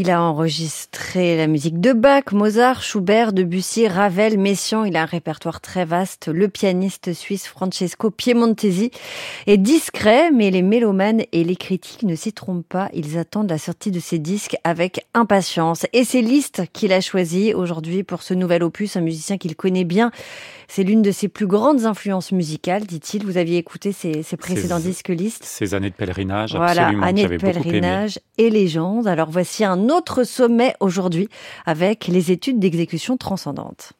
Il a enregistré la musique de Bach, Mozart, Schubert, Debussy, Ravel, Messiaen. Il a un répertoire très vaste. Le pianiste suisse Francesco Piemontesi est discret, mais les mélomanes et les critiques ne s'y trompent pas. Ils attendent la sortie de ses disques avec impatience. Et c'est Liszt qu'il a choisi aujourd'hui pour ce nouvel opus, un musicien qu'il connaît bien. C'est l'une de ses plus grandes influences musicales, dit-il. Vous aviez écouté ses, précédents disques Liszt. Ses années de pèlerinage, voilà, absolument. Années de pèlerinage et légende. Alors voici un autre sommet aujourd'hui avec les études d'exécution transcendante.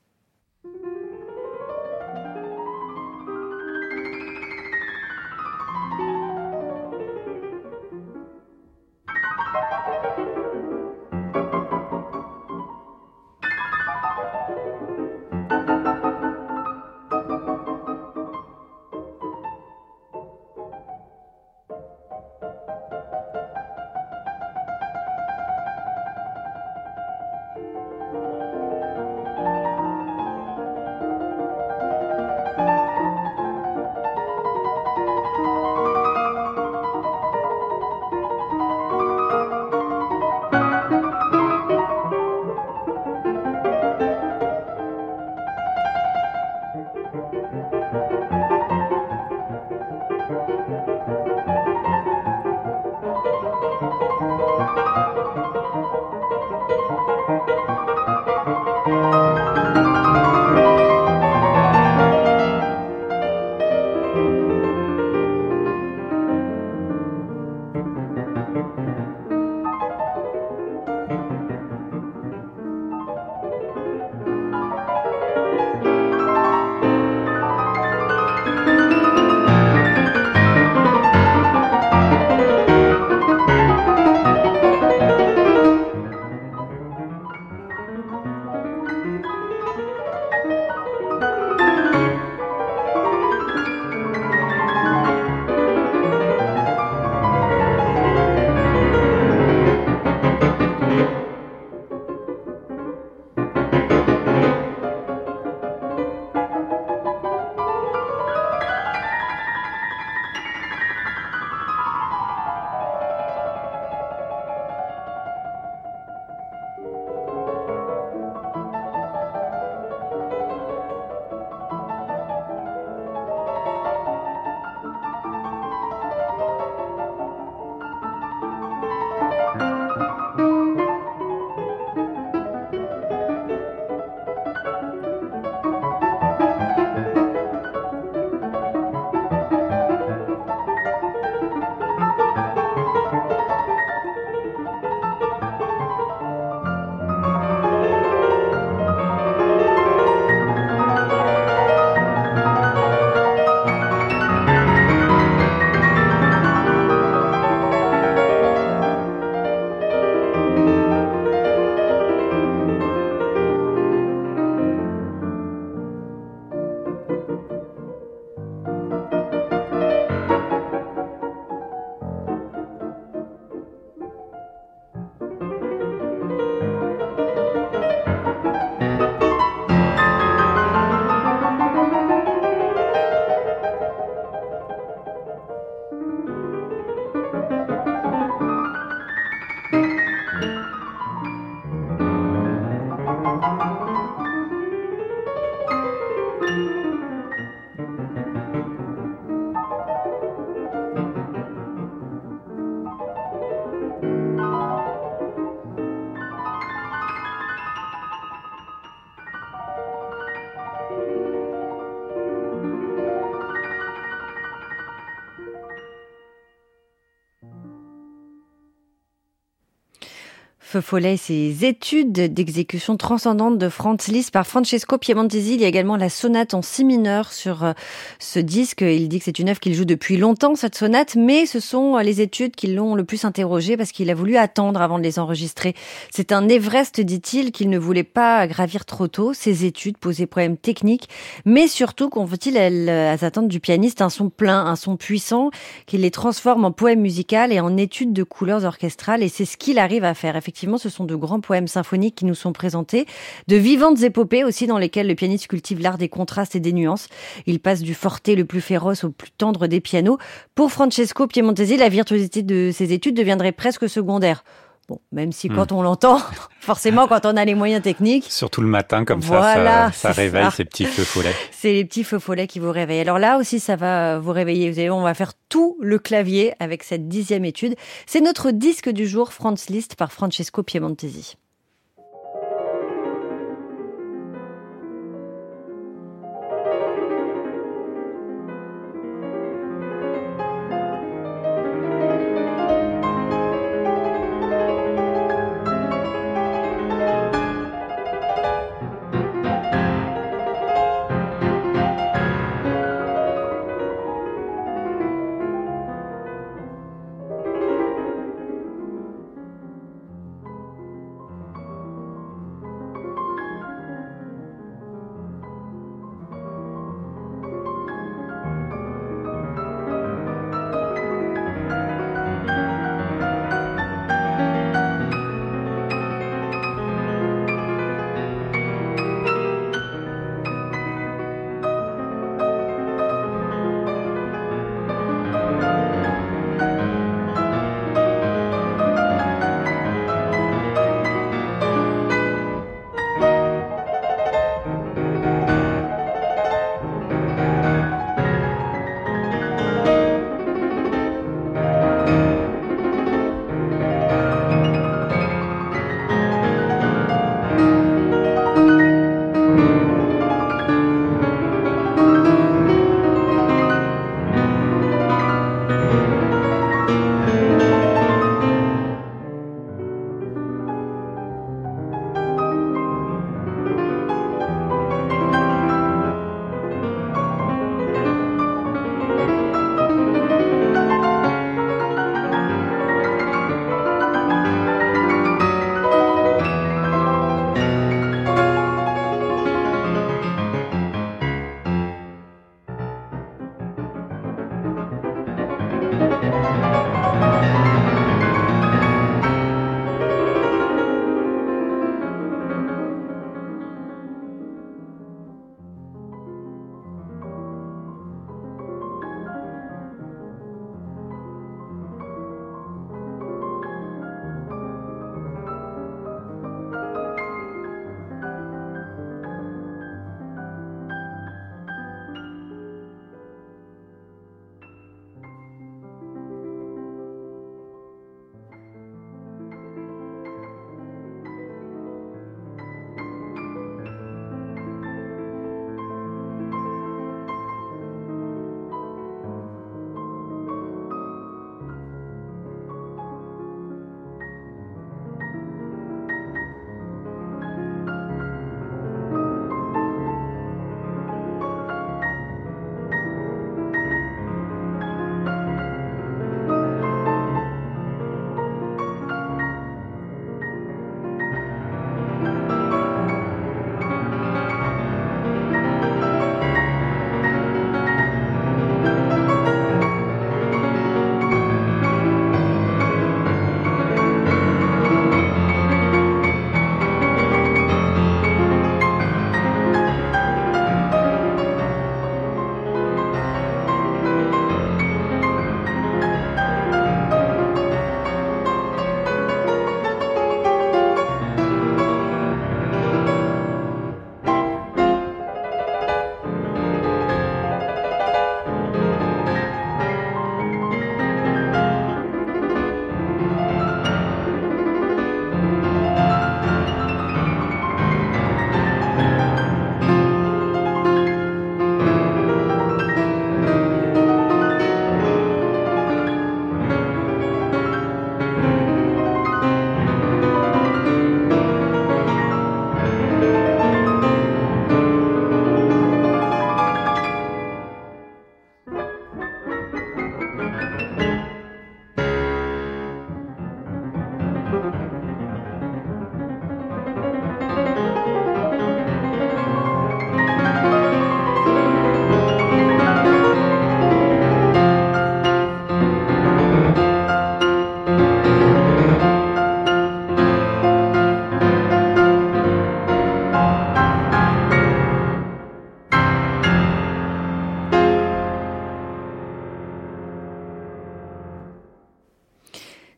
Feu Follet, ses études d'exécution transcendante de Franz Liszt par Francesco Piemontesi. Il y a également la sonate en si mineur sur euh, ce disque. Il dit que c'est une œuvre qu'il joue depuis longtemps, cette sonate, mais ce sont euh, les études qui l'ont le plus interrogé parce qu'il a voulu attendre avant de les enregistrer. C'est un Everest, dit-il, qu'il ne voulait pas gravir trop tôt. Ces études posaient problème techniques, mais surtout qu'ont-il elles attendre du pianiste un son plein, un son puissant, qu'il les transforme en poème musical et en études de couleurs orchestrales. Et c'est ce qu'il arrive à faire. Effectivement, effectivement, ce sont de grands poèmes symphoniques qui nous sont présentés, de vivantes épopées aussi dans lesquelles le pianiste cultive l'art des contrastes et des nuances. Il passe du forté le plus féroce au plus tendre des pianos. Pour Francesco Piemontesi, la virtuosité de ses études deviendrait presque secondaire Bon, même si quand on l'entend, forcément quand on a les moyens techniques. Surtout le matin, comme ça, ça, réveille ces petits feux follets. C'est les petits feux follets qui vous réveillent. Alors là aussi, ça va vous réveiller. Vous savez, on va faire tout le clavier avec cette dixième étude. C'est notre disque du jour, Franz Liszt par Francesco Piemontesi.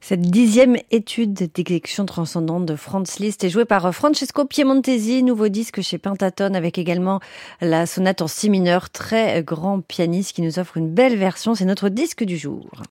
Cette dixième étude d'exécution transcendante de Franz Liszt est jouée par Francesco Piemontesi, nouveau disque chez Pentatone, avec également la sonate en si mineur, très grand pianiste qui nous offre une belle version. C'est notre disque du jour.